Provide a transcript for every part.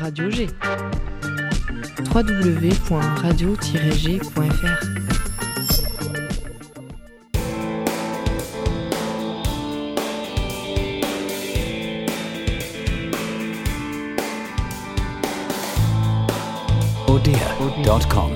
Radio G. www.radio-g.fr odea.com.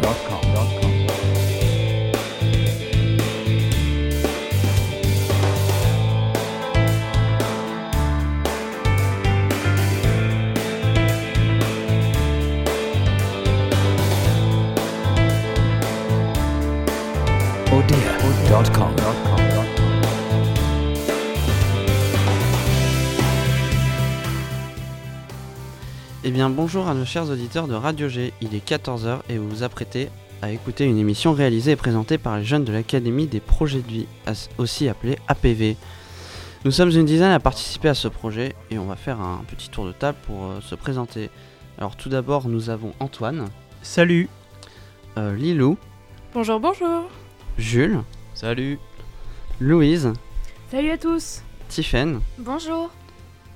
bien bonjour à nos chers auditeurs de Radio G, il est 14h et vous vous apprêtez à écouter une émission réalisée et présentée par les jeunes de l'Académie des projets de vie, aussi appelée APV. Nous sommes une dizaine à participer à ce projet et on va faire un petit tour de table pour euh, se présenter. Alors tout d'abord nous avons Antoine, Salut euh, Lilou, Bonjour, bonjour. Jules, Salut Louise, Salut à tous. Tiffaine, Bonjour.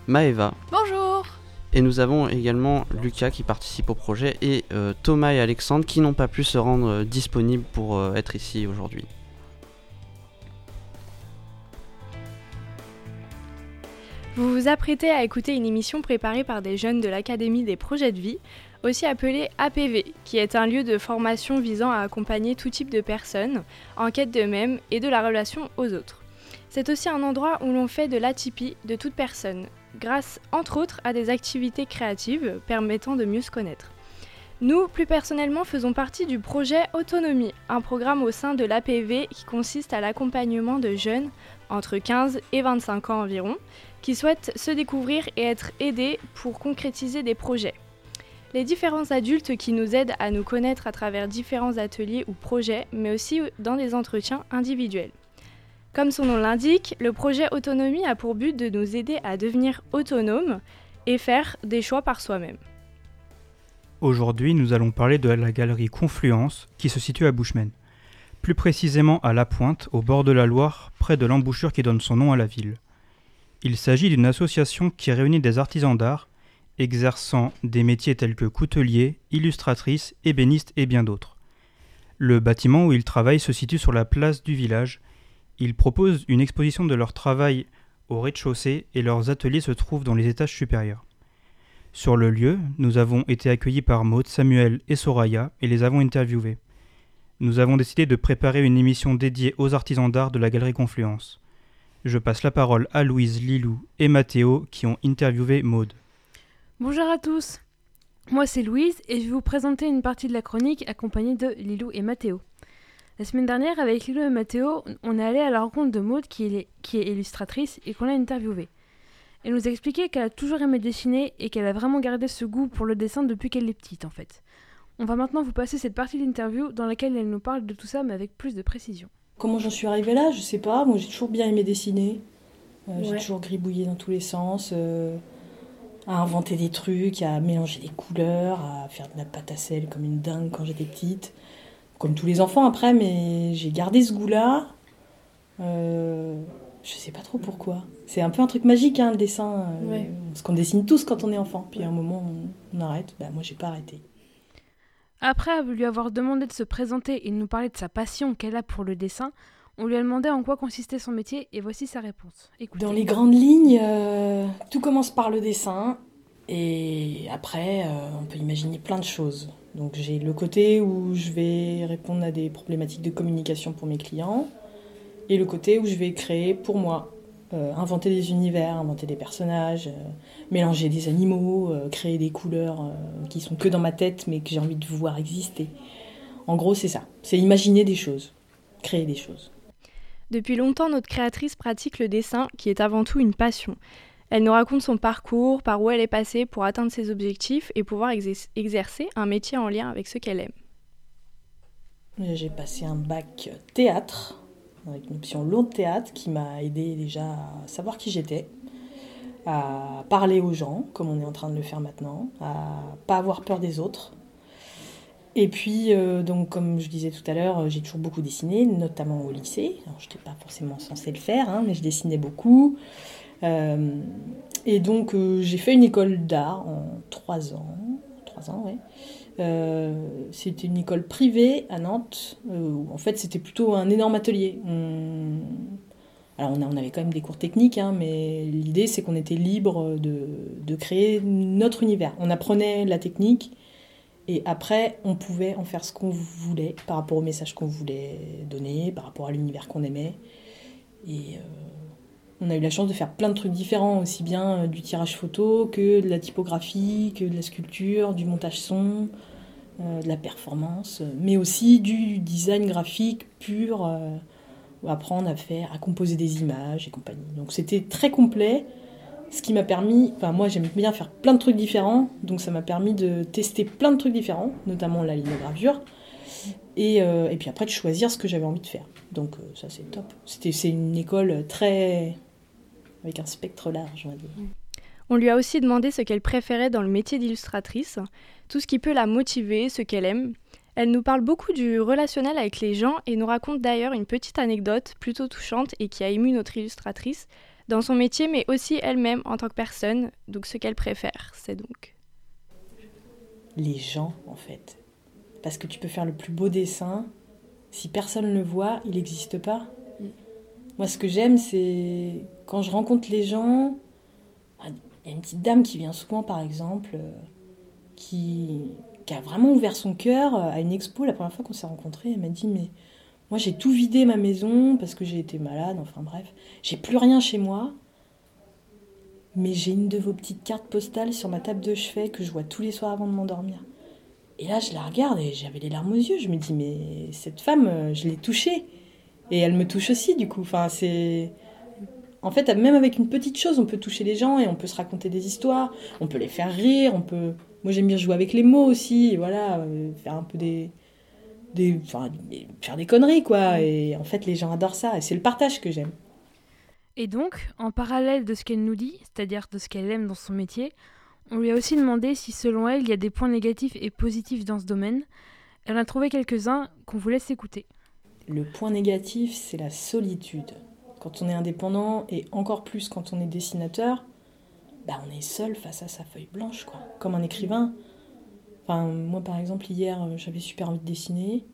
Maëva. Bonjour. Et nous avons également Lucas qui participe au projet et euh, Thomas et Alexandre qui n'ont pas pu se rendre euh, disponibles pour euh, être ici aujourd'hui. Vous vous apprêtez à écouter une émission préparée par des jeunes de l'Académie des projets de vie, aussi appelée APV, qui est un lieu de formation visant à accompagner tout type de personnes en quête d'eux-mêmes et de la relation aux autres. C'est aussi un endroit où l'on fait de l'atypie de toute personne, grâce entre autres à des activités créatives permettant de mieux se connaître. Nous, plus personnellement, faisons partie du projet Autonomie, un programme au sein de l'APV qui consiste à l'accompagnement de jeunes entre 15 et 25 ans environ, qui souhaitent se découvrir et être aidés pour concrétiser des projets. Les différents adultes qui nous aident à nous connaître à travers différents ateliers ou projets, mais aussi dans des entretiens individuels. Comme son nom l'indique, le projet Autonomie a pour but de nous aider à devenir autonomes et faire des choix par soi-même. Aujourd'hui, nous allons parler de la galerie Confluence qui se situe à Bushman. Plus précisément à La Pointe, au bord de la Loire, près de l'embouchure qui donne son nom à la ville. Il s'agit d'une association qui réunit des artisans d'art exerçant des métiers tels que coutelier, illustratrice, ébéniste et bien d'autres. Le bâtiment où ils travaillent se situe sur la place du village. Ils proposent une exposition de leur travail au rez-de-chaussée et leurs ateliers se trouvent dans les étages supérieurs. Sur le lieu, nous avons été accueillis par Maud, Samuel et Soraya et les avons interviewés. Nous avons décidé de préparer une émission dédiée aux artisans d'art de la Galerie Confluence. Je passe la parole à Louise, Lilou et Mathéo qui ont interviewé Maud. Bonjour à tous. Moi c'est Louise et je vais vous présenter une partie de la chronique accompagnée de Lilou et Mathéo. La semaine dernière, avec Lilou et Mathéo, on est allé à la rencontre de Maud qui est, qui est illustratrice et qu'on a interviewée. Elle nous a expliqué qu'elle a toujours aimé dessiner et qu'elle a vraiment gardé ce goût pour le dessin depuis qu'elle est petite en fait. On va maintenant vous passer cette partie de l'interview dans laquelle elle nous parle de tout ça mais avec plus de précision. Comment j'en suis arrivée là? Je sais pas. Moi, j'ai toujours bien aimé dessiner. Euh, J'ai toujours gribouillé dans tous les sens, euh, à inventer des trucs, à mélanger des couleurs, à faire de la pâte à sel comme une dingue quand j'étais petite. Comme tous les enfants après, mais j'ai gardé ce goût-là. Euh, je sais pas trop pourquoi. C'est un peu un truc magique, hein, le dessin. euh, Ouais. Parce qu'on dessine tous quand on est enfant. Puis à un moment, on, on arrête. Bah, moi, j'ai pas arrêté. Après lui avoir demandé de se présenter et de nous parler de sa passion qu'elle a pour le dessin, on lui a demandé en quoi consistait son métier et voici sa réponse. Écoutez. Dans les grandes lignes, euh, tout commence par le dessin. Et après, euh, on peut imaginer plein de choses. Donc j'ai le côté où je vais répondre à des problématiques de communication pour mes clients. Et le côté où je vais créer pour moi. Euh, inventer des univers, inventer des personnages, euh, mélanger des animaux, euh, créer des couleurs qui sont que dans ma tête mais que j'ai envie de voir exister. En gros, c'est ça. C'est imaginer des choses, créer des choses. Depuis longtemps, notre créatrice pratique le dessin, qui est avant tout une passion. Elle nous raconte son parcours, par où elle est passée pour atteindre ses objectifs et pouvoir exer- exercer un métier en lien avec ce qu'elle aime. J'ai passé un bac théâtre, avec une option long théâtre qui m'a aidé déjà à savoir qui j'étais, à parler aux gens, comme on est en train de le faire maintenant, à pas avoir peur des autres. Et puis, euh, donc, comme je disais tout à l'heure, j'ai toujours beaucoup dessiné, notamment au lycée. Je n'étais pas forcément censée le faire, hein, mais je dessinais beaucoup. Euh, et donc, euh, j'ai fait une école d'art en trois ans. trois ans, ouais. Euh, c'était une école privée à Nantes. où, en fait, c'était plutôt un énorme atelier. Alors, on, avait quand même des cours techniques, hein, mais l'idée, c'est qu'on était libre de, créer notre univers. On apprenait la technique et après, on pouvait en faire ce qu'on voulait par rapport au message qu'on voulait donner, par rapport à l'univers qu'on aimait. On a eu la chance de faire plein de trucs différents, aussi bien euh, du tirage photo que de la typographie, que de la sculpture, du montage son, euh, de la performance, euh, mais aussi du design graphique pur, apprendre à faire, à composer des images et compagnie. Donc c'était très complet, ce qui m'a permis, enfin moi j'aime bien faire plein de trucs différents, donc ça m'a permis de tester plein de trucs différents, notamment la linogravure, et, euh, et puis après de choisir ce que j'avais envie de faire. Donc ça c'est top. C'était, c'est une école très... avec un spectre large, on va dire. On lui a aussi demandé ce qu'elle préférait dans le métier d'illustratrice, tout ce qui peut la motiver, ce qu'elle aime. Elle nous parle beaucoup du relationnel avec les gens et nous raconte d'ailleurs une petite anecdote plutôt touchante et qui a ému notre illustratrice dans son métier, mais aussi elle-même en tant que personne. Donc ce qu'elle préfère, c'est donc. les gens, en fait. Parce que tu peux faire le plus beau dessin, si personne ne le voit, il n'existe pas. Moi, ce que j'aime, c'est quand je rencontre les gens. ah, Il y a une petite dame qui vient souvent, par exemple, euh, qui, a vraiment ouvert son cœur euh, à une expo. La première fois qu'on s'est rencontrés, elle m'a dit Mais moi, j'ai tout vidé ma maison parce que j'ai été malade, enfin bref. J'ai plus rien chez moi. Mais j'ai une de vos petites cartes postales sur ma table de chevet que je vois tous les soirs avant de m'endormir. Et là, je la regarde et j'avais les larmes aux yeux. Je me dis, mais cette femme, euh, je l'ai touchée. Et elle me touche aussi, du coup. Enfin, c'est. En fait, même avec une petite chose, on peut toucher les gens et on peut se raconter des histoires. On peut les faire rire. On peut. Moi, j'aime bien jouer avec les mots aussi. Et voilà, euh, faire un peu des. des... Enfin, des- faire des conneries, quoi. Et en fait, les gens adorent ça. Et c'est le partage que j'aime. Et donc, en parallèle de ce qu'elle nous dit, c'est-à-dire de ce qu'elle aime dans son métier, on lui a aussi demandé si selon elle il y a des points négatifs et positifs dans ce domaine. Elle en a trouvé quelques-uns qu'on vous laisse écouter. Le point négatif, c'est la solitude. Quand on est indépendant, et encore plus quand on est dessinateur, bah on est seul face à sa feuille blanche, quoi. Comme un écrivain. Enfin, moi, par exemple, hier, euh, j'avais super envie de dessiner.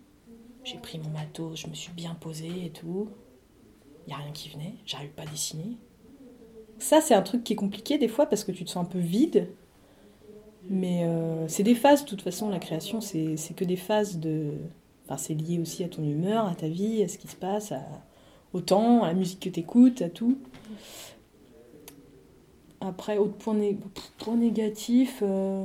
J'ai pris mon matos, je me suis bien posée et tout. Il n'y a rien qui venait, j'arrive pas à dessiner. Ça, c'est un truc qui est compliqué des fois parce que tu te sens un peu vide. Mais euh, c'est des phases, de toute façon, la création, c'est que des phases de, Enfin, c'est lié aussi à ton humeur, à ta vie, à ce qui se passe, au temps, à la musique que tu écoutes, à tout. Après, autre point, né- point négatif, euh,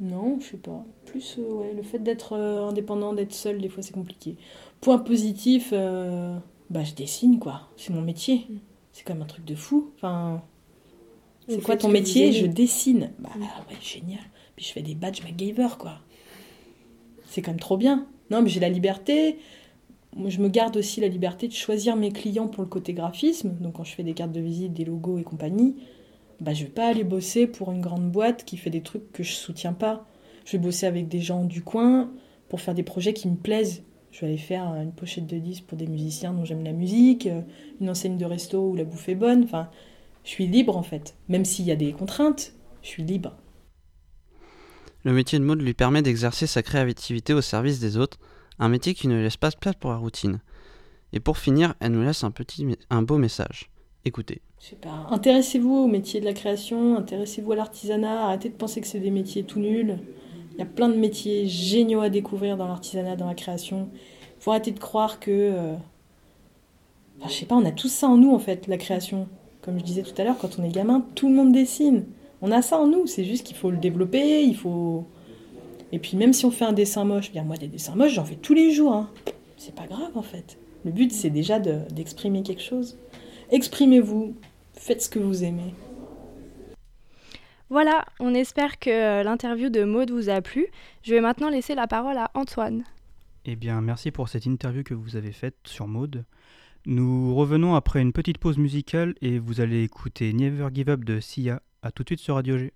non, je sais pas. Plus, euh, ouais, le fait d'être euh, indépendant, d'être seul, des fois c'est compliqué. Point positif, bah je dessine quoi. C'est mon métier. C'est quand même un truc de fou. Enfin, c'est quoi ton métier? Je dessine. Bah ouais, génial. Puis je fais des badges MacGyver quoi. C'est quand même trop bien. Non, mais j'ai la liberté. Je me garde aussi la liberté de choisir mes clients pour le côté graphisme. Donc, quand je fais des cartes de visite, des logos et compagnie, bah, je vais pas aller bosser pour une grande boîte qui fait des trucs que je soutiens pas. Je vais bosser avec des gens du coin pour faire des projets qui me plaisent. Je vais aller faire une pochette de disques pour des musiciens dont j'aime la musique, euh, une enseigne de resto où la bouffe est bonne. Enfin, je suis libre en fait. Même s'il y a des contraintes, je suis libre. Le métier de mode lui permet d'exercer sa créativité au service des autres, un métier qui ne laisse pas de place pour la routine. Et pour finir, elle nous laisse un, petit, un beau message. Écoutez. Je. Intéressez-vous au métier de la création, intéressez-vous à l'artisanat, arrêtez de penser que c'est des métiers tout nuls. Il y a plein de métiers géniaux à découvrir dans l'artisanat, dans la création. faut arrêter de croire que. euh, Enfin, je sais pas, on a tous ça en nous en fait, la création. Comme je disais tout à l'heure, quand on est gamin, tout le monde dessine. On a ça en nous, c'est juste qu'il faut le développer, il faut. Et puis même si on fait un dessin moche, bien moi des dessins moches, j'en fais tous les jours. hein. C'est pas grave en fait. Le but c'est déjà de- d'exprimer quelque chose. Exprimez-vous, faites ce que vous aimez. Voilà, on espère que euh, l'interview de Maude vous a plu. Je vais maintenant laisser la parole à Antoine. Eh bien, merci pour cette interview que vous avez faite sur Maude. Nous revenons après une petite pause musicale et vous allez écouter Never Give Up de Sia. A tout de suite sur Radio G.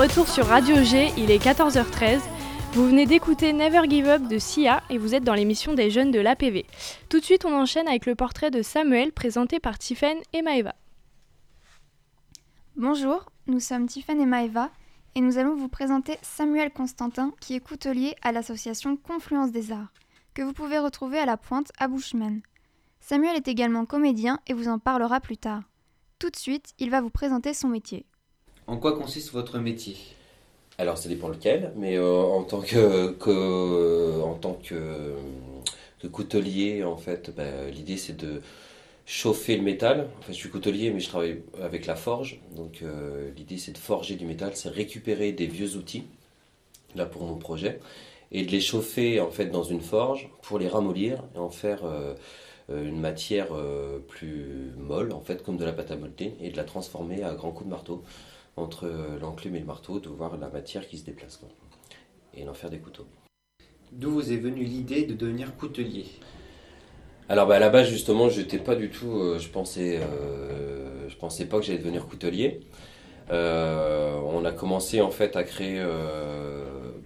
retour sur Radio G, il est 14h13. Vous venez d'écouter Never Give Up de Sia et vous êtes dans l'émission des jeunes de l'APV. Tout de suite, on enchaîne avec le portrait de Samuel présenté par Tiffen et Maeva. Bonjour, nous sommes Tiffen et Maeva et nous allons vous présenter Samuel Constantin qui est coutelier à l'association Confluence des Arts, que vous pouvez retrouver à la pointe à Bushman. Samuel est également comédien et vous en parlera plus tard. Tout de suite, il va vous présenter son métier. En quoi consiste votre métier? Alors ça dépend lequel, mais euh, en tant que, que- en tant que, que coutelier, en fait, bah, l'idée c'est de chauffer le métal. En fait, je suis coutelier, mais je travaille avec la forge. Donc euh, l'idée c'est de forger du métal, c'est récupérer des vieux outils, là pour mon projet, et de les chauffer en fait dans une forge pour les ramollir et en faire euh, euh, une matière euh, plus molle, en fait, comme de la pâte à modeler, et de la transformer à grands coups de marteau entre euh, l'enclume et le marteau, de voir la matière qui se déplace. quoi. Et d'en faire des couteaux. D'où vous est venue l'idée de devenir coutelier? Alors bah, à la base justement, je n'étais pas du tout, euh, je pensais, euh, je pensais pas que j'allais devenir coutelier. Euh, on a commencé en fait à créer.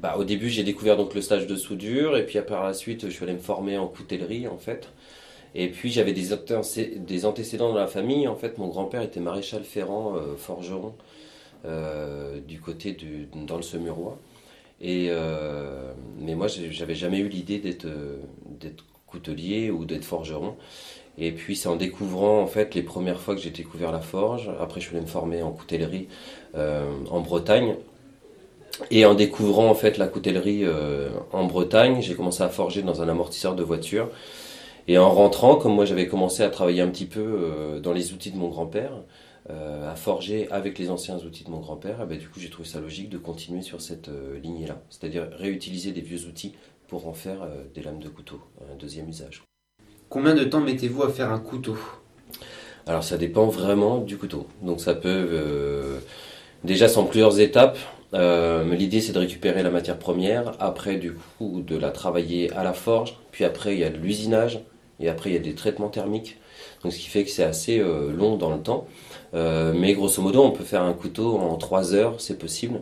bah, au début, j'ai découvert donc le stage de soudure et puis par la suite, je suis allé me former en coutellerie en fait. Et puis j'avais des, antécé- des antécédents dans la famille. En fait, mon grand-père était maréchal ferrant, euh, forgeron du côté dans le Semurois. Et euh, mais moi, j'avais jamais eu l'idée d'être euh, d'être coutelier ou d'être forgeron. Et puis c'est en découvrant en fait les premières fois que j'ai découvert la forge. Après, je allé me former en coutellerie euh, en Bretagne. Et en découvrant en fait la coutellerie euh, en Bretagne, j'ai commencé à forger dans un amortisseur de voiture. Et en rentrant, comme moi j'avais commencé à travailler un petit peu euh, dans les outils de mon grand-père, euh, à forger avec les anciens outils de mon grand-père, eh ben, du coup j'ai trouvé ça logique de continuer sur cette euh, lignée-là. C'est-à-dire réutiliser des vieux outils pour en faire euh, des lames de couteau, un deuxième usage. Combien de temps mettez-vous à faire un couteau? Alors ça dépend vraiment du couteau. Donc ça peut... euh, déjà c'est en plusieurs étapes. L'idée c'est de récupérer la matière première, après du coup de la travailler à la forge, puis après il y a de l'usinage, et après il y a des traitements thermiques. Donc ce qui fait que c'est assez long dans le temps. Euh, mais grosso modo on peut faire un couteau en 3 heures, c'est possible,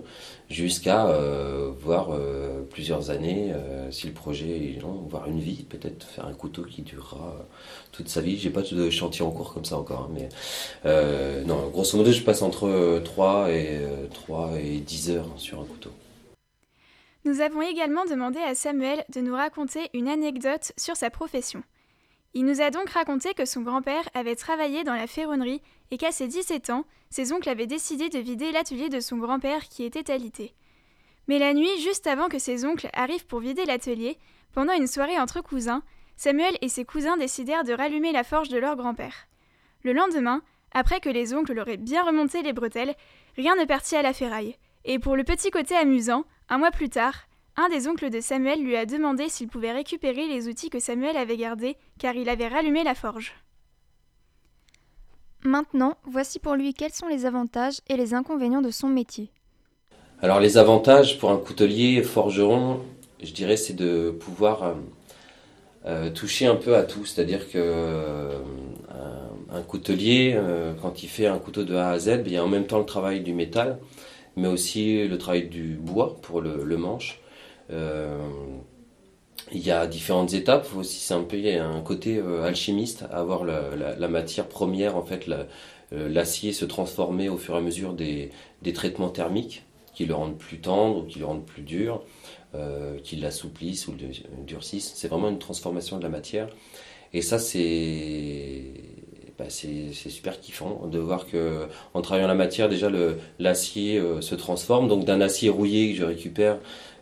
jusqu'à euh, voire euh, plusieurs années, si le projet est long, voire une vie, peut-être faire un couteau qui durera toute sa vie. J'ai pas de chantier en cours comme ça encore, hein, mais non, grosso modo, je passe entre euh, 3 et, euh, 3 et 10 heures sur un couteau. Nous avons également demandé à Samuel de nous raconter une anecdote sur sa profession. Il nous a donc raconté que son grand-père avait travaillé dans la ferronnerie et qu'à ses 17 ans, ses oncles avaient décidé de vider l'atelier de son grand-père qui était alité. Mais la nuit, juste avant que ses oncles arrivent pour vider l'atelier, pendant une soirée entre cousins, Samuel et ses cousins décidèrent de rallumer la forge de leur grand-père. Le lendemain, après que les oncles leur aient bien remonté les bretelles, rien ne partit à la ferraille. Et pour le petit côté amusant, un mois plus tard, un des oncles de Samuel lui a demandé s'il pouvait récupérer les outils que Samuel avait gardés, car il avait rallumé la forge. Maintenant, voici pour lui quels sont les avantages et les inconvénients de son métier. Alors les avantages pour un coutelier forgeron, je dirais, c'est de pouvoir euh, euh, toucher un peu à tout. C'est-à-dire que euh, un, un coutelier, euh, quand il fait un couteau de A à Z, il y a en même temps le travail du métal, mais aussi le travail du bois pour le, le manche. Euh, il y a différentes étapes. Aussi, c'est un peu, il y a un côté euh, alchimiste, avoir la, matière première, en fait, euh, l'acier se transformer au fur et à mesure des, des traitements thermiques qui le rendent plus tendre ou qui le rendent plus dur, qui l'assouplissent ou le durcissent. C'est vraiment une transformation de la matière. Et ça, c'est bah, c'est super kiffant de voir que en travaillant la matière, déjà l'acier se transforme. Donc d'un acier rouillé que je récupère,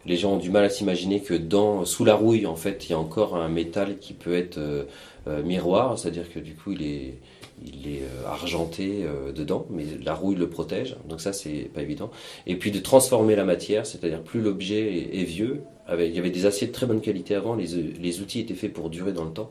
les gens ont du mal à s'imaginer que dans sous la rouille, en fait, il y a encore un métal qui peut être euh, euh, miroir, c'est-à-dire que du coup, il est euh, argenté dedans, mais la rouille le protège, donc ça c'est pas évident. Et puis de transformer la matière, c'est-à-dire plus l'objet est, vieux, il y avait des aciers de très bonne qualité avant, les, les outils étaient faits pour durer dans le temps.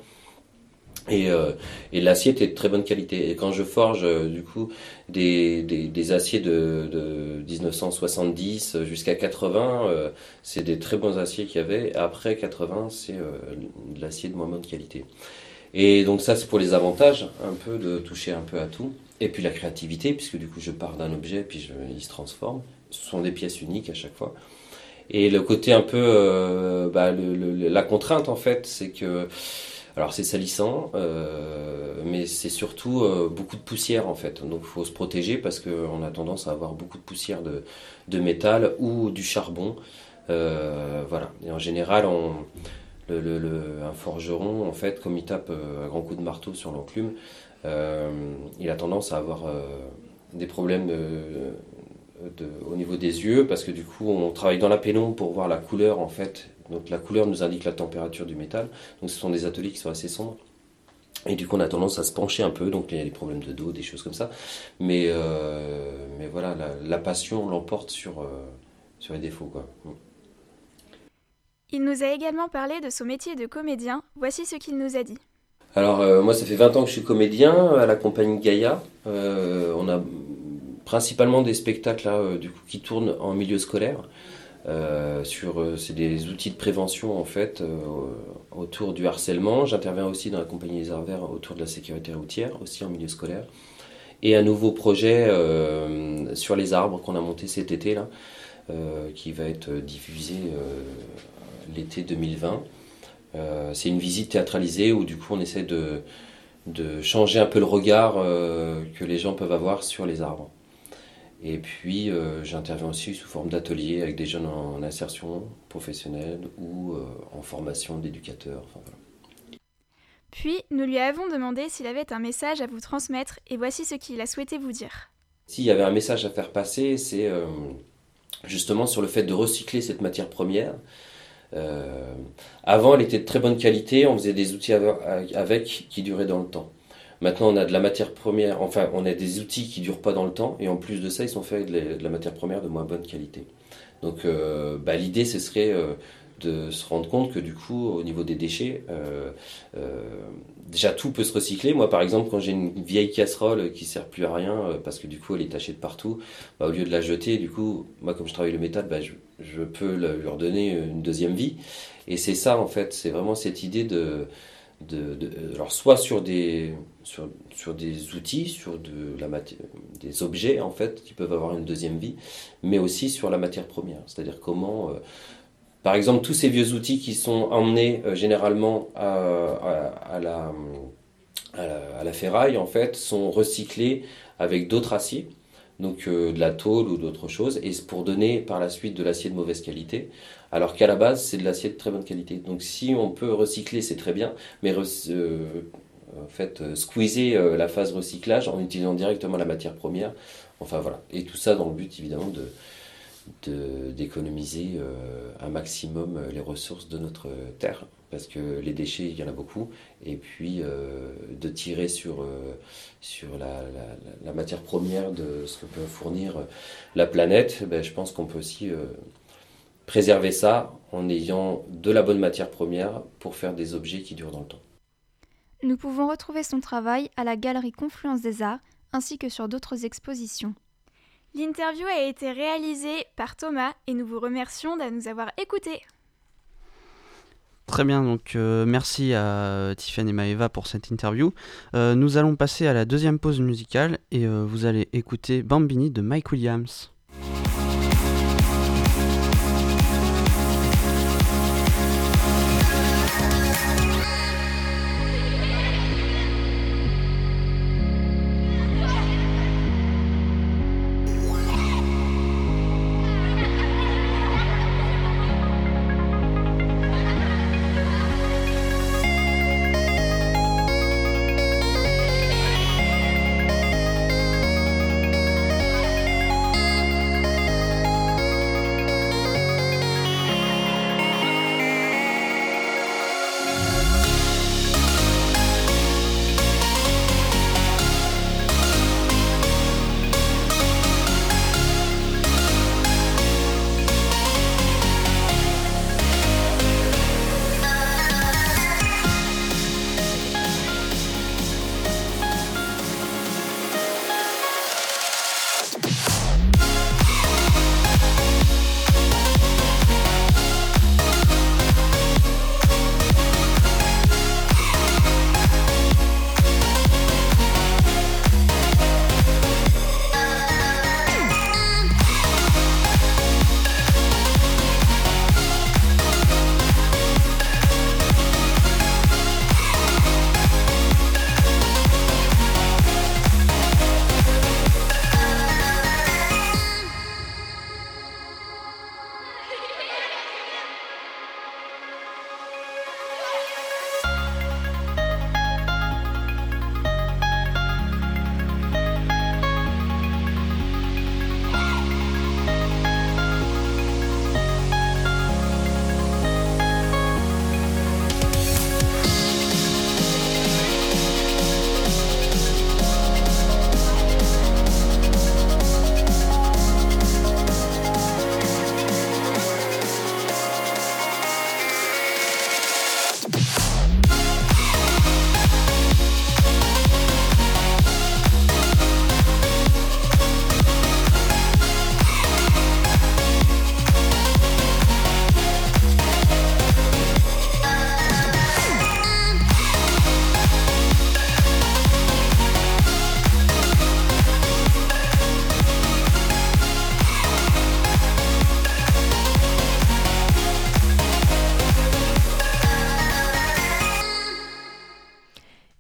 Et, euh, et l'acier était de très bonne qualité. Et quand je forge euh, du coup des, des, des aciers de, de 1970 jusqu'à 80, euh, c'est des très bons aciers qu'il y avait. Après 80, c'est euh, de l'acier de moins bonne qualité. Et donc ça, c'est pour les avantages, un peu de toucher un peu à tout. Et puis la créativité, puisque du coup je pars d'un objet, puis je, il se transforme. ce sont des pièces uniques à chaque fois. Et le côté un peu, bah, la contrainte en fait, c'est que alors c'est salissant, euh, mais c'est surtout euh, beaucoup de poussière en fait. Donc il faut se protéger parce qu'on a tendance à avoir beaucoup de poussière de, métal ou du charbon. Euh, voilà. Et en général, un forgeron, en fait, comme il tape un grand coup de marteau sur l'enclume, il a tendance à avoir des problèmes au niveau des yeux parce que du coup on travaille dans la pénombre pour voir la couleur en fait donc la couleur nous indique la température du métal. Donc ce sont des ateliers qui sont assez sombres. Et du coup, on a tendance à se pencher un peu, donc il y a des problèmes de dos, des choses comme ça. Mais, euh, mais voilà, la, passion l'emporte sur, euh, sur les défauts. Quoi. Mm. Il nous a également parlé de son métier de comédien. Voici ce qu'il nous a dit. Alors, euh, moi, ça fait 20 ans que je suis comédien à la compagnie Gaïa. on a principalement des spectacles là, du coup, qui tournent en milieu scolaire. Euh, sur, euh, c'est des outils de prévention en fait euh, autour du harcèlement. J'interviens aussi dans la compagnie des Arts Verts autour de la sécurité routière, aussi en milieu scolaire. Et un nouveau projet sur les arbres qu'on a monté cet été là, qui va être diffusé l'été 2020. c'est une visite théâtralisée où du coup on essaie de changer un peu le regard que les gens peuvent avoir sur les arbres. Et puis, euh, j'interviens aussi sous forme d'atelier avec des jeunes en, insertion professionnelle ou euh, en formation d'éducateurs. Puis, nous lui avons demandé s'il avait un message à vous transmettre et voici ce qu'il a souhaité vous dire. S'il y avait un message à faire passer, c'est euh, justement sur le fait de recycler cette matière première. avant, elle était de très bonne qualité, on faisait des outils avec qui duraient dans le temps. Maintenant, on a de la matière première, enfin, on a des outils qui durent pas dans le temps, et en plus de ça, ils sont faits avec de la matière première de moins bonne qualité. Donc, euh, bah, l'idée, ce serait euh, de se rendre compte que du coup, au niveau des déchets, euh, déjà tout peut se recycler. Moi, par exemple, quand j'ai une vieille casserole qui sert plus à rien parce que du coup, elle est tachée de partout, bah, au lieu de la jeter, du coup, moi, comme je travaille le métal, bah, je, peux lui redonner une deuxième vie. Et c'est ça, en fait, c'est vraiment cette idée de, alors soit sur des, sur, des outils, sur des objets en fait qui peuvent avoir une deuxième vie, mais aussi sur la matière première. C'est-à-dire comment, euh, par exemple, tous ces vieux outils qui sont emmenés euh, généralement à, la, ferraille en fait sont recyclés avec d'autres aciers donc euh, de la tôle ou d'autres choses, et pour donner par la suite de l'acier de mauvaise qualité, alors qu'à la base c'est de l'acier de très bonne qualité. Donc si on peut recycler, c'est très bien, mais en fait euh, squeezer la phase recyclage en utilisant directement la matière première, enfin voilà, et tout ça dans le but évidemment de d'économiser un maximum les ressources de notre terre. Parce que les déchets, il y en a beaucoup, et puis euh, de tirer sur, euh, la, matière première de ce que peut fournir la planète, ben, je pense qu'on peut aussi euh, préserver ça en ayant de la bonne matière première pour faire des objets qui durent dans le temps. Nous pouvons retrouver son travail à la Galerie Confluence des Arts ainsi que sur d'autres expositions. L'interview a été réalisée par Thomas et nous vous remercions de nous avoir écoutés. Très bien, donc euh, merci à Tiffany et Maeva pour cette interview. Euh, nous allons passer à la deuxième pause musicale et euh, vous allez écouter Bambini de Mike Williams.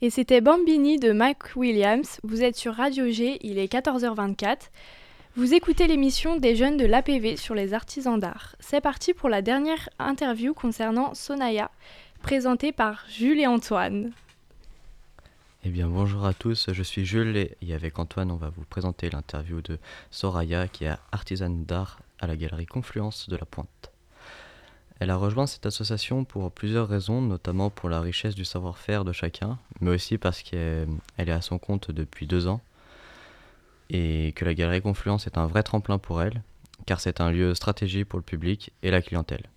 Et c'était Bambini de Mike Williams. Vous êtes sur Radio G, il est 14h24. Vous écoutez l'émission des jeunes de l'APV sur les artisans d'art. C'est parti pour la dernière interview concernant Sonaya, présentée par Jules et Antoine. Eh bien bonjour à tous, je suis Jules et avec Antoine on va vous présenter l'interview de Soraya qui est artisane d'art à la galerie Confluence de la Pointe. Elle a rejoint cette association pour plusieurs raisons, notamment pour la richesse du savoir-faire de chacun, mais aussi parce qu'elle est à son compte depuis deux ans et que la Galerie Confluence est un vrai tremplin pour elle, car c'est un lieu stratégique pour le public et la clientèle.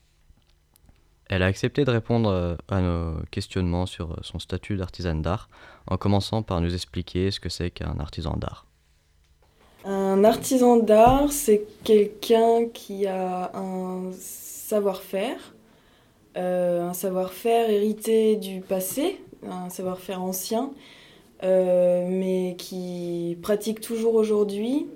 Elle a accepté de répondre euh, à nos questionnements sur son statut d'artisane d'art, en commençant par nous expliquer ce que c'est qu'un artisan d'art. Un artisan d'art, c'est quelqu'un qui a un savoir-faire, euh, un savoir-faire hérité du passé, un savoir-faire ancien, euh, mais qui pratique toujours aujourd'hui.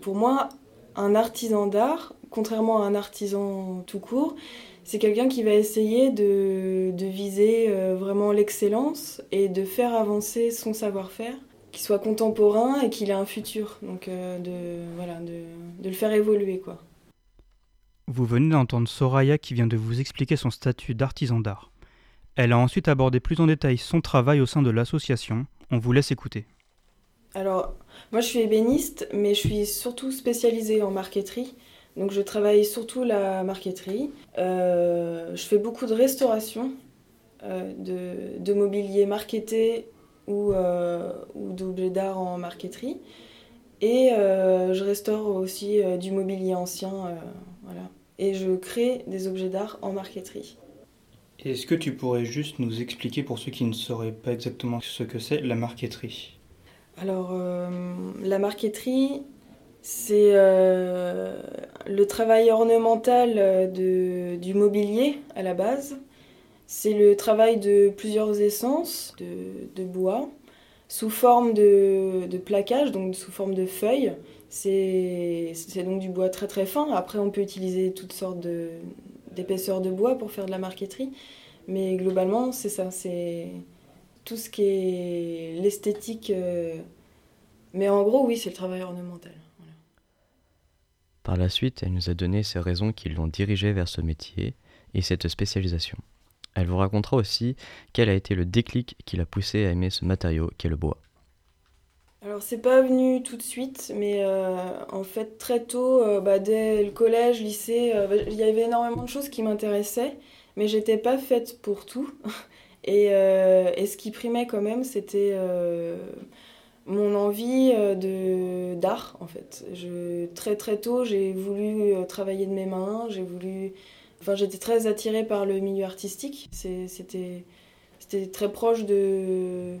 Pour moi, un artisan d'art, contrairement à un artisan tout court, c'est quelqu'un qui va essayer de, viser euh, vraiment l'excellence et de faire avancer son savoir-faire, qu'il soit contemporain et qu'il ait un futur. Donc de, voilà, de, de, le faire évoluer. quoi. Vous venez d'entendre Soraya qui vient de vous expliquer son statut d'artisan d'art. Elle a ensuite abordé plus en détail son travail au sein de l'association. On vous laisse écouter. Alors, moi je suis ébéniste, mais je suis surtout spécialisée en marqueterie. Donc je travaille surtout la marqueterie. Euh, je fais beaucoup de restauration euh, de, mobilier marketé ou, euh, ou d'objets d'art en marqueterie. Et je restaure aussi du mobilier ancien voilà. Et je crée des objets d'art en marqueterie. Est-ce que tu pourrais juste nous expliquer pour ceux qui ne sauraient pas exactement ce que c'est la marqueterie? Alors, euh, la marqueterie, c'est euh, le travail ornemental de, du mobilier à la base. C'est le travail de plusieurs essences de, de bois sous forme de, de, plaquage, donc sous forme de feuilles. C'est donc du bois très très fin. Après, on peut utiliser toutes sortes d'épaisseurs de, bois pour faire de la marqueterie. Mais globalement, c'est ça. C'est tout ce qui est l'esthétique. Euh, mais en gros, oui, c'est le travail ornemental. Par la suite, elle nous a donné ses raisons qui l'ont dirigée vers ce métier et cette spécialisation. Elle vous racontera aussi quel a été le déclic qui l'a poussée à aimer ce matériau qu'est le bois. Alors c'est pas venu tout de suite, mais euh, en fait très tôt, euh, bah, dès le collège, lycée, euh, bah, il y avait énormément de choses qui m'intéressaient, mais j'étais pas faite pour tout. Et, et, ce qui primait quand même, c'était mon envie de d'art en fait. Très très tôt, j'ai voulu travailler de mes mains, j'ai voulu, enfin j'étais très attirée par le milieu artistique. C'était c'était très proche de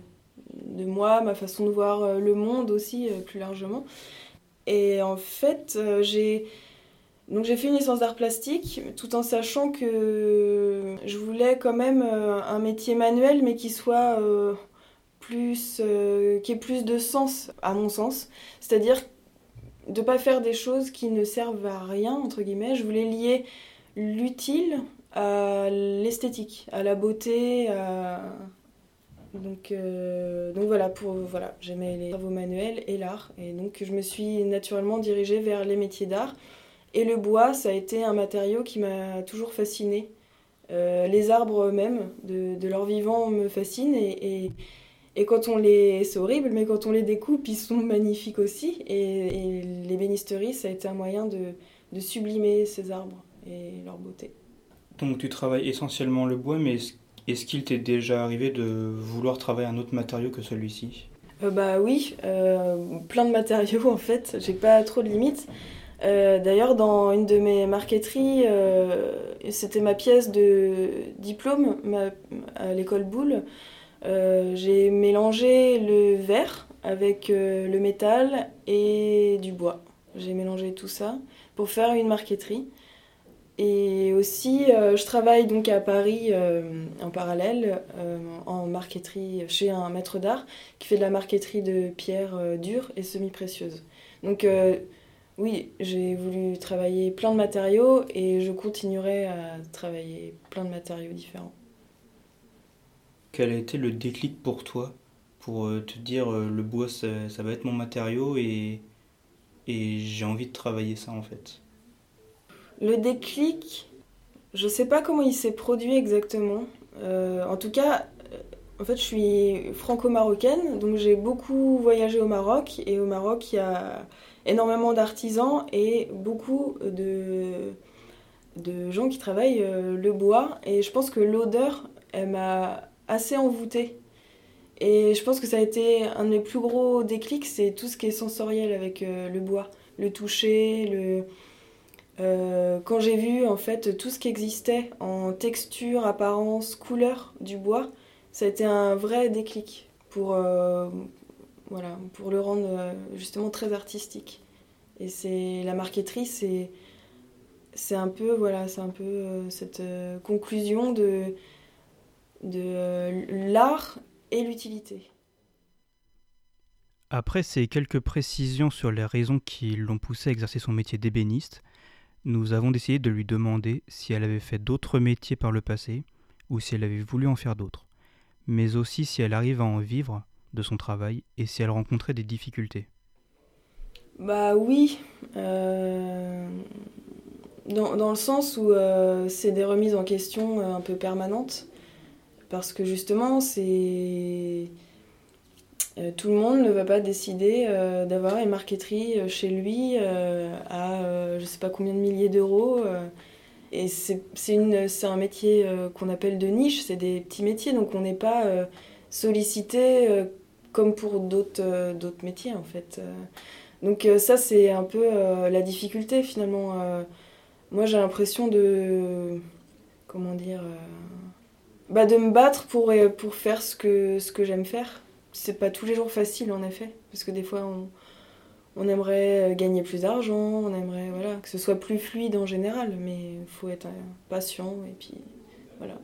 de moi, ma façon de voir euh, le monde aussi euh, plus largement. Et en fait, euh, j'ai donc j'ai fait une licence d'art plastique, tout en sachant que je voulais quand même un métier manuel, mais qui soit plus, qui ait plus de sens, à mon sens. C'est-à-dire de pas faire des choses qui ne servent à rien entre guillemets. Je voulais lier l'utile à l'esthétique, à la beauté, à, donc, euh, donc voilà, pour, voilà j'aimais les travaux manuels et l'art. Et donc je me suis naturellement dirigée vers les métiers d'art. Et le bois, ça a été un matériau qui m'a toujours fascinée. Euh, les arbres eux-mêmes, de, leur vivant, me fascinent. Et, quand on les... C'est horrible, mais quand on les découpe, ils sont magnifiques aussi. Et, l'ébénisterie, ça a été un moyen de, de sublimer ces arbres et leur beauté. Donc tu travailles essentiellement le bois, mais est-ce qu'il t'est déjà arrivé de vouloir travailler un autre matériau que celui-ci? Euh, Bah oui, euh, plein de matériaux en fait, j'ai pas trop de limites. Euh, d'ailleurs, dans une de mes marqueteries, c'était ma pièce de diplôme à l'école Boulle. j'ai mélangé le verre avec le métal et du bois. J'ai mélangé tout ça pour faire une marqueterie. Et aussi, euh, je travaille donc à Paris euh, en parallèle euh, en marqueterie chez un maître d'art qui fait de la marqueterie de pierres dures et semi-précieuses. Donc oui, j'ai voulu travailler plein de matériaux et je continuerai à travailler plein de matériaux différents. Quel a été le déclic pour toi pour te dire le bois ça, va être mon matériau et j'ai envie de travailler ça en fait? Le déclic, je sais pas comment il s'est produit exactement. Euh, en tout cas, euh, en fait, je suis franco-marocaine, donc j'ai beaucoup voyagé au Maroc. Et au Maroc, il y a énormément d'artisans et beaucoup de, de gens qui travaillent euh, le bois. Et je pense que l'odeur, elle m'a assez envoûtée. Et je pense que ça a été un de mes plus gros déclics, c'est tout ce qui est sensoriel avec le bois. Le toucher, le... Euh, quand j'ai vu en fait tout ce qui existait en texture, apparence, couleur du bois, ça a été un vrai déclic pour, euh, voilà, pour le rendre euh, justement très artistique. Et c'est la marqueterie, c'est c'est un peu voilà, c'est un peu cette conclusion de de l'art et l'utilité. Après ces quelques précisions sur les raisons qui l'ont poussé à exercer son métier d'ébéniste, nous avons décidé de lui demander si elle avait fait d'autres métiers par le passé ou si elle avait voulu en faire d'autres, mais aussi si elle arrive à en vivre de son travail et si elle rencontrait des difficultés. Bah oui, euh, dans, le sens où euh, c'est des remises en question euh, un peu permanentes, parce que justement, c'est euh, tout le monde ne va pas décider euh, d'avoir une marqueterie euh, chez lui à je sais pas combien de milliers d'euros. et c'est un métier qu'on appelle de niche, c'est des petits métiers, donc on n'est pas sollicité comme pour d'autres métiers en fait. Donc ça c'est un peu la difficulté finalement. Moi j'ai l'impression de comment dire bah, de me battre pour faire ce que j'aime faire. C'est pas tous les jours facile en effet parce que des fois on on aimerait euh, gagner plus d'argent, on aimerait voilà que ce soit plus fluide en général, mais il faut être euh, patient et puis voilà.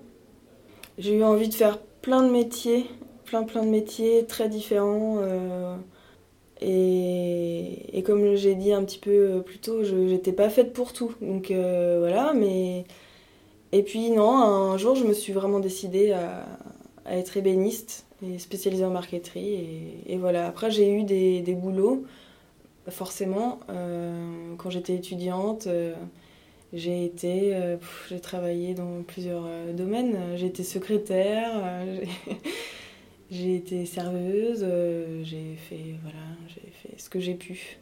J'ai eu envie de faire plein de métiers, plein plein de métiers très différents. euh, et, et comme j'ai dit un petit peu plus tôt, je n'étais pas faite pour tout. Donc voilà, mais. Et puis non, un jour je me suis vraiment décidée à être ébéniste et spécialisée en marqueterie. Et, et voilà, après j'ai eu des, des boulots, forcément. euh, quand j'étais étudiante, euh, j'ai été, euh, j'ai travaillé dans plusieurs domaines. J'ai été secrétaire, j'ai- été serveuse, j'ai fait, voilà, j'ai fait ce que j'ai pu.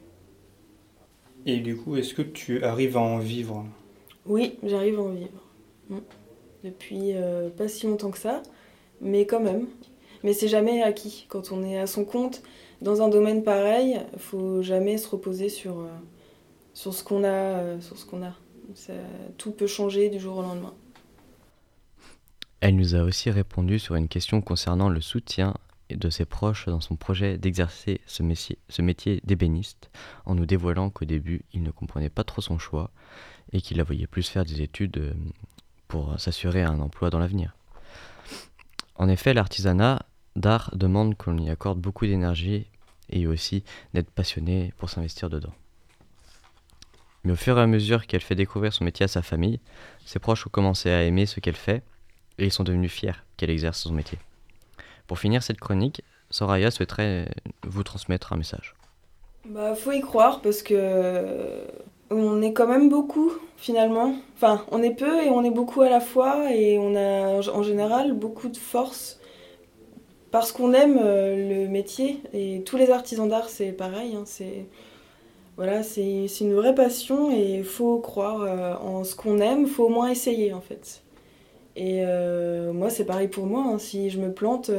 Et du coup, est-ce que tu arrives à en vivre? Oui, j'arrive à en vivre. Mm. Depuis euh, pas si longtemps que ça, mais quand même. Mais c'est jamais acquis. Quand on est à son compte dans un domaine pareil, faut jamais se reposer sur, euh, sur ce qu'on a. euh, sur ce qu'on a. Tout peut changer du jour au lendemain. Elle nous a aussi répondu sur une question concernant le soutien de ses proches dans son projet d'exercer ce ce métier d'ébéniste, en nous dévoilant qu'au début, il ne comprenait pas trop son choix et qu'il la voyait plus faire des études euh, pour s'assurer un emploi dans l'avenir. En effet, l'artisanat d'art demande qu'on y accorde beaucoup d'énergie et aussi d'être passionné pour s'investir dedans. Mais au fur et à mesure qu'elle fait découvrir son métier à sa famille, ses proches ont commencé à aimer ce qu'elle fait et ils sont devenus fiers qu'elle exerce son métier. Pour finir cette chronique, Soraya souhaiterait vous transmettre un message. Bah, faut y croire parce que on est quand même beaucoup finalement. Enfin, on est peu et on est beaucoup à la fois et on a en général beaucoup de force parce qu'on aime euh, le métier et tous les artisans d'art c'est pareil. hein, c'est voilà, c'est une vraie passion et il faut croire euh, en ce qu'on aime. Faut au moins essayer en fait. Et euh, moi, c'est pareil pour moi. hein, Si je me plante,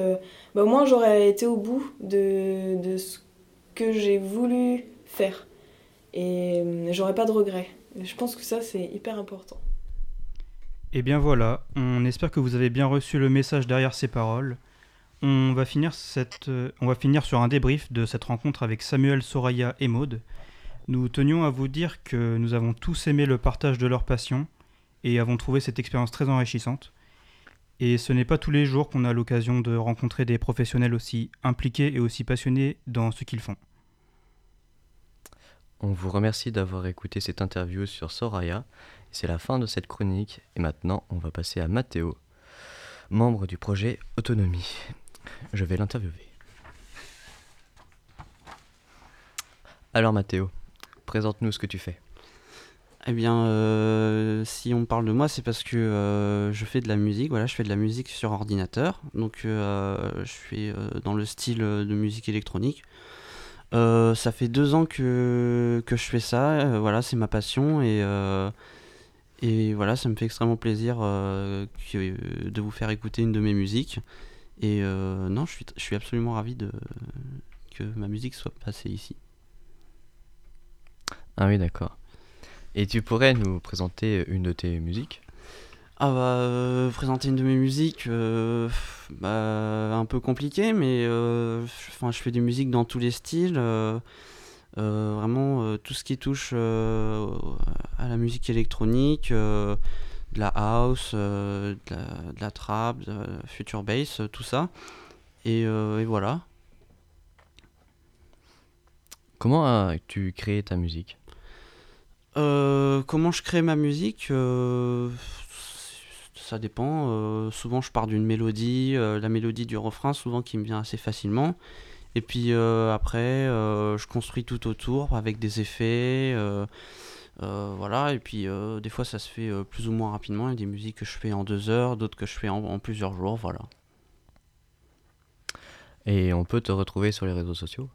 bah, au moins j'aurais été au bout de, de ce que j'ai voulu faire. Et j'aurais pas de regrets. Et Je pense que ça, c'est hyper important. Et bien voilà, on espère que vous avez bien reçu le message derrière ces paroles. On va finir, cette, euh, on va finir sur un débrief de cette rencontre avec Samuel, Soraya et Maude. Nous tenions à vous dire que nous avons tous aimé le partage de leur passion et avons trouvé cette expérience très enrichissante. Et ce n'est pas tous les jours qu'on a l'occasion de rencontrer des professionnels aussi impliqués et aussi passionnés dans ce qu'ils font. On vous remercie d'avoir écouté cette interview sur Soraya. C'est la fin de cette chronique et maintenant on va passer à Mathéo. membre du projet Autonomie. Je vais l'interviewer. Alors Mathéo, présente-nous ce que tu fais. Eh bien, euh, si on parle de moi, c'est parce que euh, je fais de la musique. Voilà, je fais de la musique sur ordinateur. Donc, euh, je suis dans le style de musique électronique. ça fait deux ans que, que je fais ça. voilà, c'est ma passion et et voilà, ça me fait extrêmement plaisir de vous faire écouter une de mes musiques. Et non, je suis, je suis absolument ravi de que ma musique soit passée ici. Ah oui, d'accord. Et tu pourrais nous présenter une de tes musiques? Ah bah, euh, présenter une de mes musiques, euh, bah, un peu compliqué, mais euh, je fais des musiques dans tous les styles. vraiment, tout ce qui touche à la musique électronique, de la house, de la, trap, de la future bass, tout ça. Et, et voilà. Comment as-tu créé ta musique? Euh, comment je crée ma musique euh, Ça dépend. Euh, souvent, je pars d'une mélodie, la mélodie du refrain, souvent qui me vient assez facilement. Et puis après, je construis tout autour avec des effets. Voilà, et puis des fois ça se fait plus ou moins rapidement. Il y a des musiques que je fais en deux heures, d'autres que je fais en, en plusieurs jours. Voilà. Et on peut te retrouver sur les réseaux sociaux?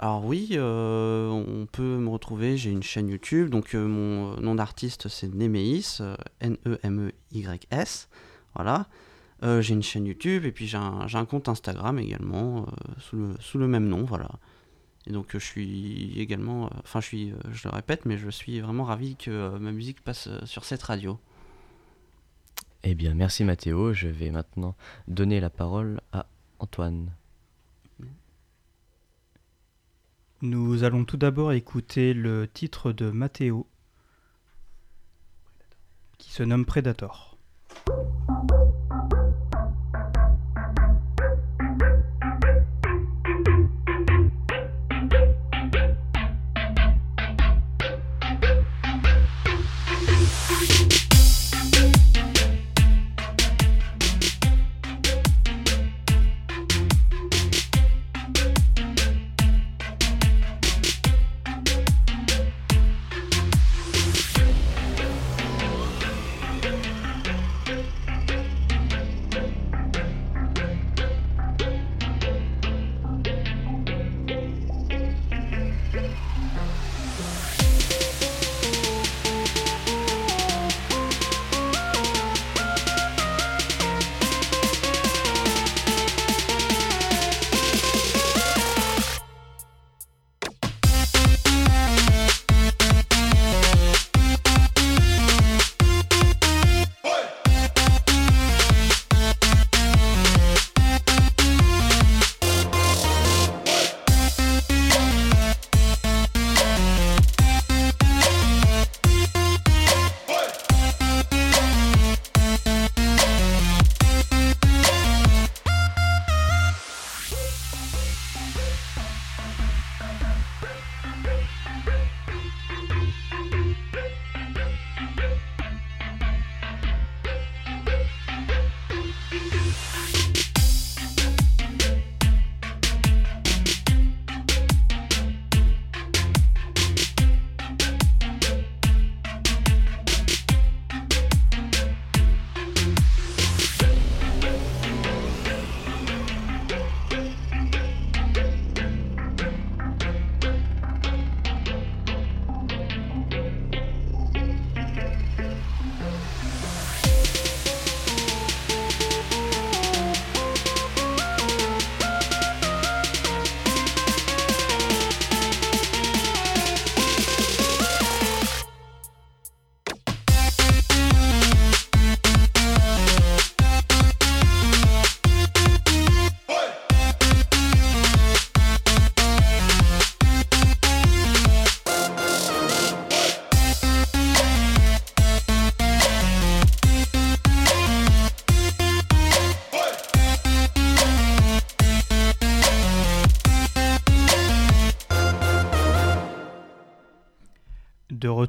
Alors oui, euh, on peut me retrouver, j'ai une chaîne YouTube, donc euh, mon nom d'artiste c'est Nemeis, N-E-M-E-Y-S, voilà. Euh, j'ai une chaîne YouTube et puis j'ai un, compte Instagram également sous, le, sous, le, même nom, voilà. Et donc je suis également, enfin je suis, je le répète, mais je suis vraiment ravi que ma musique passe sur cette radio. Eh bien merci Mathéo, je vais maintenant donner la parole à Antoine. Nous allons tout d'abord écouter le titre de Matteo qui se nomme Predator.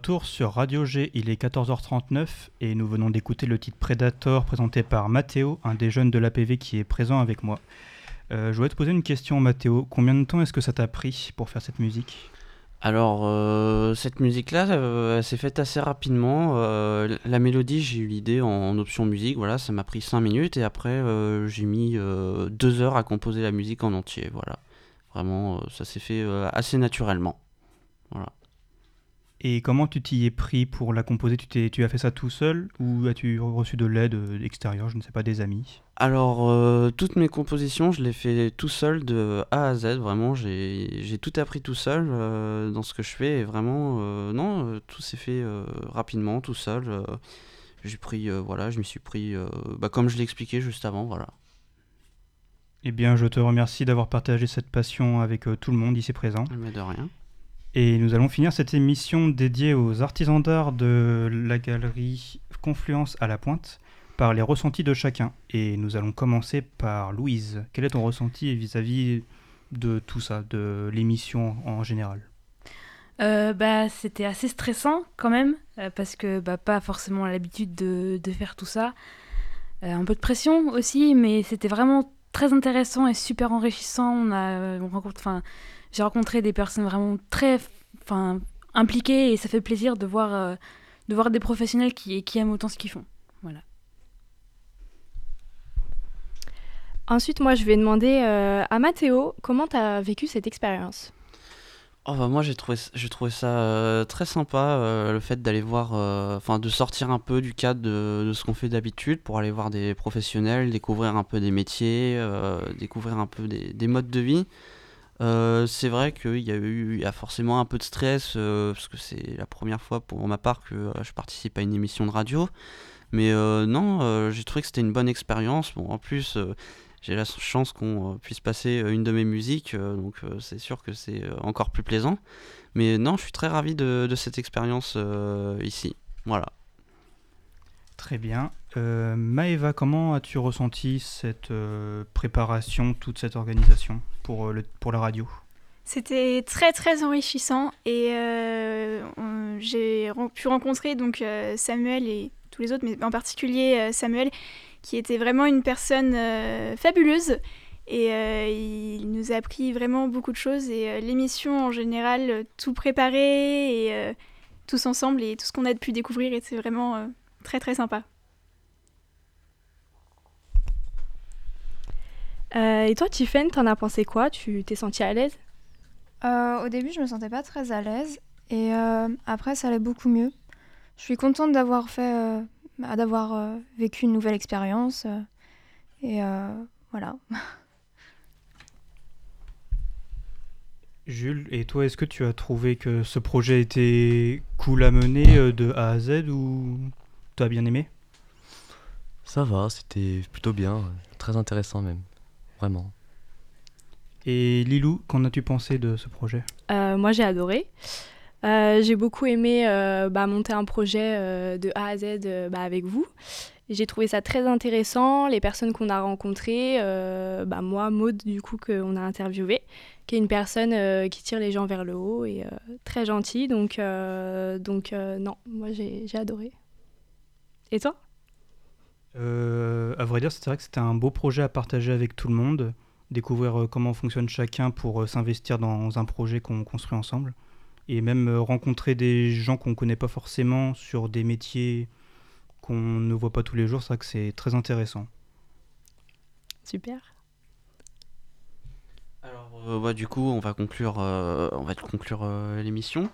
Retour sur Radio G, il est 14h39 et nous venons d'écouter le titre Predator présenté par Mathéo, un des jeunes de l'APV qui est présent avec moi. Euh, je voudrais te poser une question Mathéo, combien de temps est-ce que ça t'a pris pour faire cette musique? Alors, euh, cette musique-là, euh, elle s'est faite assez rapidement. Euh, la mélodie, j'ai eu l'idée en, option musique, voilà, ça m'a pris 5 minutes et après, j'ai mis 2 heures à composer la musique en entier, voilà. Vraiment, ça s'est fait assez naturellement. Voilà. Et comment tu t'y es pris pour la composer? Tu, tu as fait ça tout seul ou as-tu reçu de l'aide euh, extérieure, je ne sais pas, des amis? Alors, euh, toutes mes compositions, je les fais tout seul de A à Z. Vraiment, j'ai tout appris tout seul euh, dans ce que je fais. Et vraiment, euh, non, tout s'est fait rapidement, tout seul. j'ai pris, voilà, je m'y suis pris, bah, comme je l'ai expliqué juste avant, voilà. Eh bien, je te remercie d'avoir partagé cette passion avec tout le monde ici présent. Mais de rien. Et nous allons finir cette émission dédiée aux artisans d'art de la galerie Confluence à la Pointe par les ressentis de chacun. Et nous allons commencer par Louise. Quel est ton ressenti vis-à-vis de tout ça, de l'émission en général? Euh, bah, c'était assez stressant quand même, euh, parce que bah, pas forcément l'habitude de, faire tout ça. Euh, un peu de pression aussi, mais c'était vraiment très intéressant et super enrichissant. On a, on rencontre, j'ai rencontré des personnes vraiment très, enfin, impliquées et ça fait plaisir de voir, euh, de voir des professionnels qui, qui aiment autant ce qu'ils font. Voilà. Ensuite, moi, je vais demander euh, à Mathéo comment tu as vécu cette expérience? Oh, bah, moi, j'ai trouvé, j'ai trouvé ça euh, très sympa, euh, le fait d'aller voir, euh, enfin, de sortir un peu du cadre de, de ce qu'on fait d'habitude pour aller voir des professionnels, découvrir un peu des métiers, euh, découvrir un peu des, des modes de vie. Euh, c'est vrai qu'il y a eu, y a forcément un peu de stress, euh, parce que c'est la première fois pour ma part que euh, je participe à une émission de radio. Mais non, j'ai trouvé que c'était une bonne expérience. Bon, en plus, j'ai la chance qu'on puisse passer une de mes musiques, donc c'est sûr que c'est encore plus plaisant. Mais non, je suis très ravi de, de cette expérience ici. Voilà. Très bien. Euh, Maëva, comment as-tu ressenti cette euh, préparation, toute cette organisation pour, euh, le, pour la radio? C'était très très enrichissant et euh, j'ai pu rencontrer donc Samuel et tous les autres, mais en particulier Samuel, qui était vraiment une personne fabuleuse et il nous a appris vraiment beaucoup de choses et l'émission en général, tout préparé et tous ensemble et tout ce qu'on a pu découvrir était vraiment très très sympa. Euh, et toi, Tiffen, t'en as pensé quoi? Tu t'es sentie à l'aise? Euh, au début, je me sentais pas très à l'aise et euh, après, ça allait beaucoup mieux. Je suis contente d'avoir fait, euh, bah, d'avoir euh, vécu une nouvelle expérience euh, et euh, voilà. Jules, et toi, est-ce que tu as trouvé que ce projet était cool à mener euh, de A à Z ou tu as bien aimé? Ça va, c'était plutôt bien, très intéressant même, vraiment. Et Lilou, qu'en as-tu pensé de ce projet? Euh, Moi, j'ai adoré. Euh, j'ai beaucoup aimé euh, bah, monter un projet euh, de A à Z euh, bah, avec vous. J'ai trouvé ça très intéressant. Les personnes qu'on a rencontrées, euh, bah, moi, Maude, du coup, qu'on a interviewé, qui est une personne euh, qui tire les gens vers le haut et euh, très gentille. Donc, euh, donc euh, non, moi, j'ai j'ai adoré. Et toi? Euh, À vrai dire, c'est vrai que c'était un beau projet à partager avec tout le monde, découvrir euh, comment fonctionne chacun pour euh, s'investir dans un projet qu'on construit ensemble, et même euh, rencontrer des gens qu'on ne connaît pas forcément sur des métiers qu'on ne voit pas tous les jours, c'est vrai que c'est très intéressant. Super. Euh, bah, du coup, on va conclure, euh, on va conclure euh, l'émission.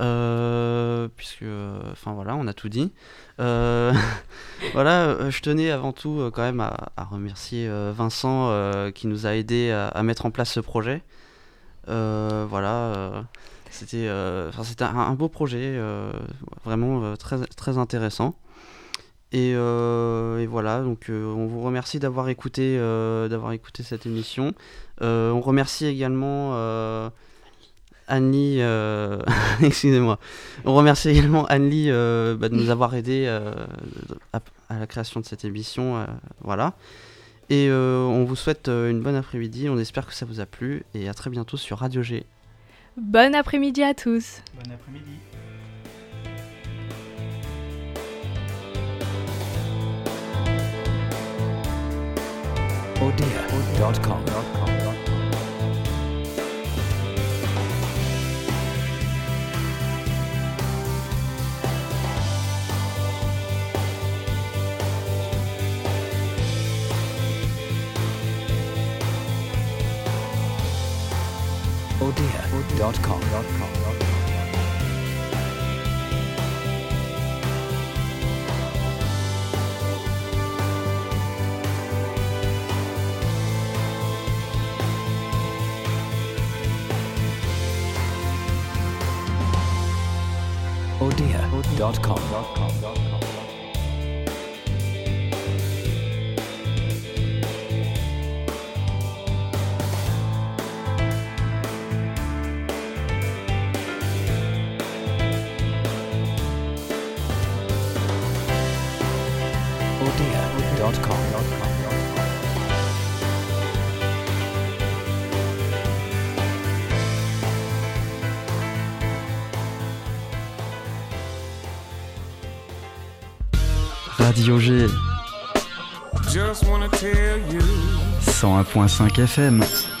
Euh, puisque, enfin voilà, on a tout dit. Euh, voilà, euh, je tenais avant tout quand même à, remercier Vincent qui nous a aidé à, mettre en place ce projet. Voilà, c'était, c'était un, beau projet, vraiment très, très intéressant. Et, voilà, donc on vous remercie d'avoir écouté, d'avoir écouté cette émission. On remercie également Annie, euh, excusez-moi. On remercie également Annie euh, bah, de nous avoir aidés euh, à, la création de cette émission. Euh, voilà. Et euh, on vous souhaite une bonne après-midi. On espère que ça vous a plu et à très bientôt sur Radio G. Bon après-midi à tous. Bon après-midi. www.thebrainfuel.com. odeer.com. Oh Radio G. Just wanna tell you. 101.5 FM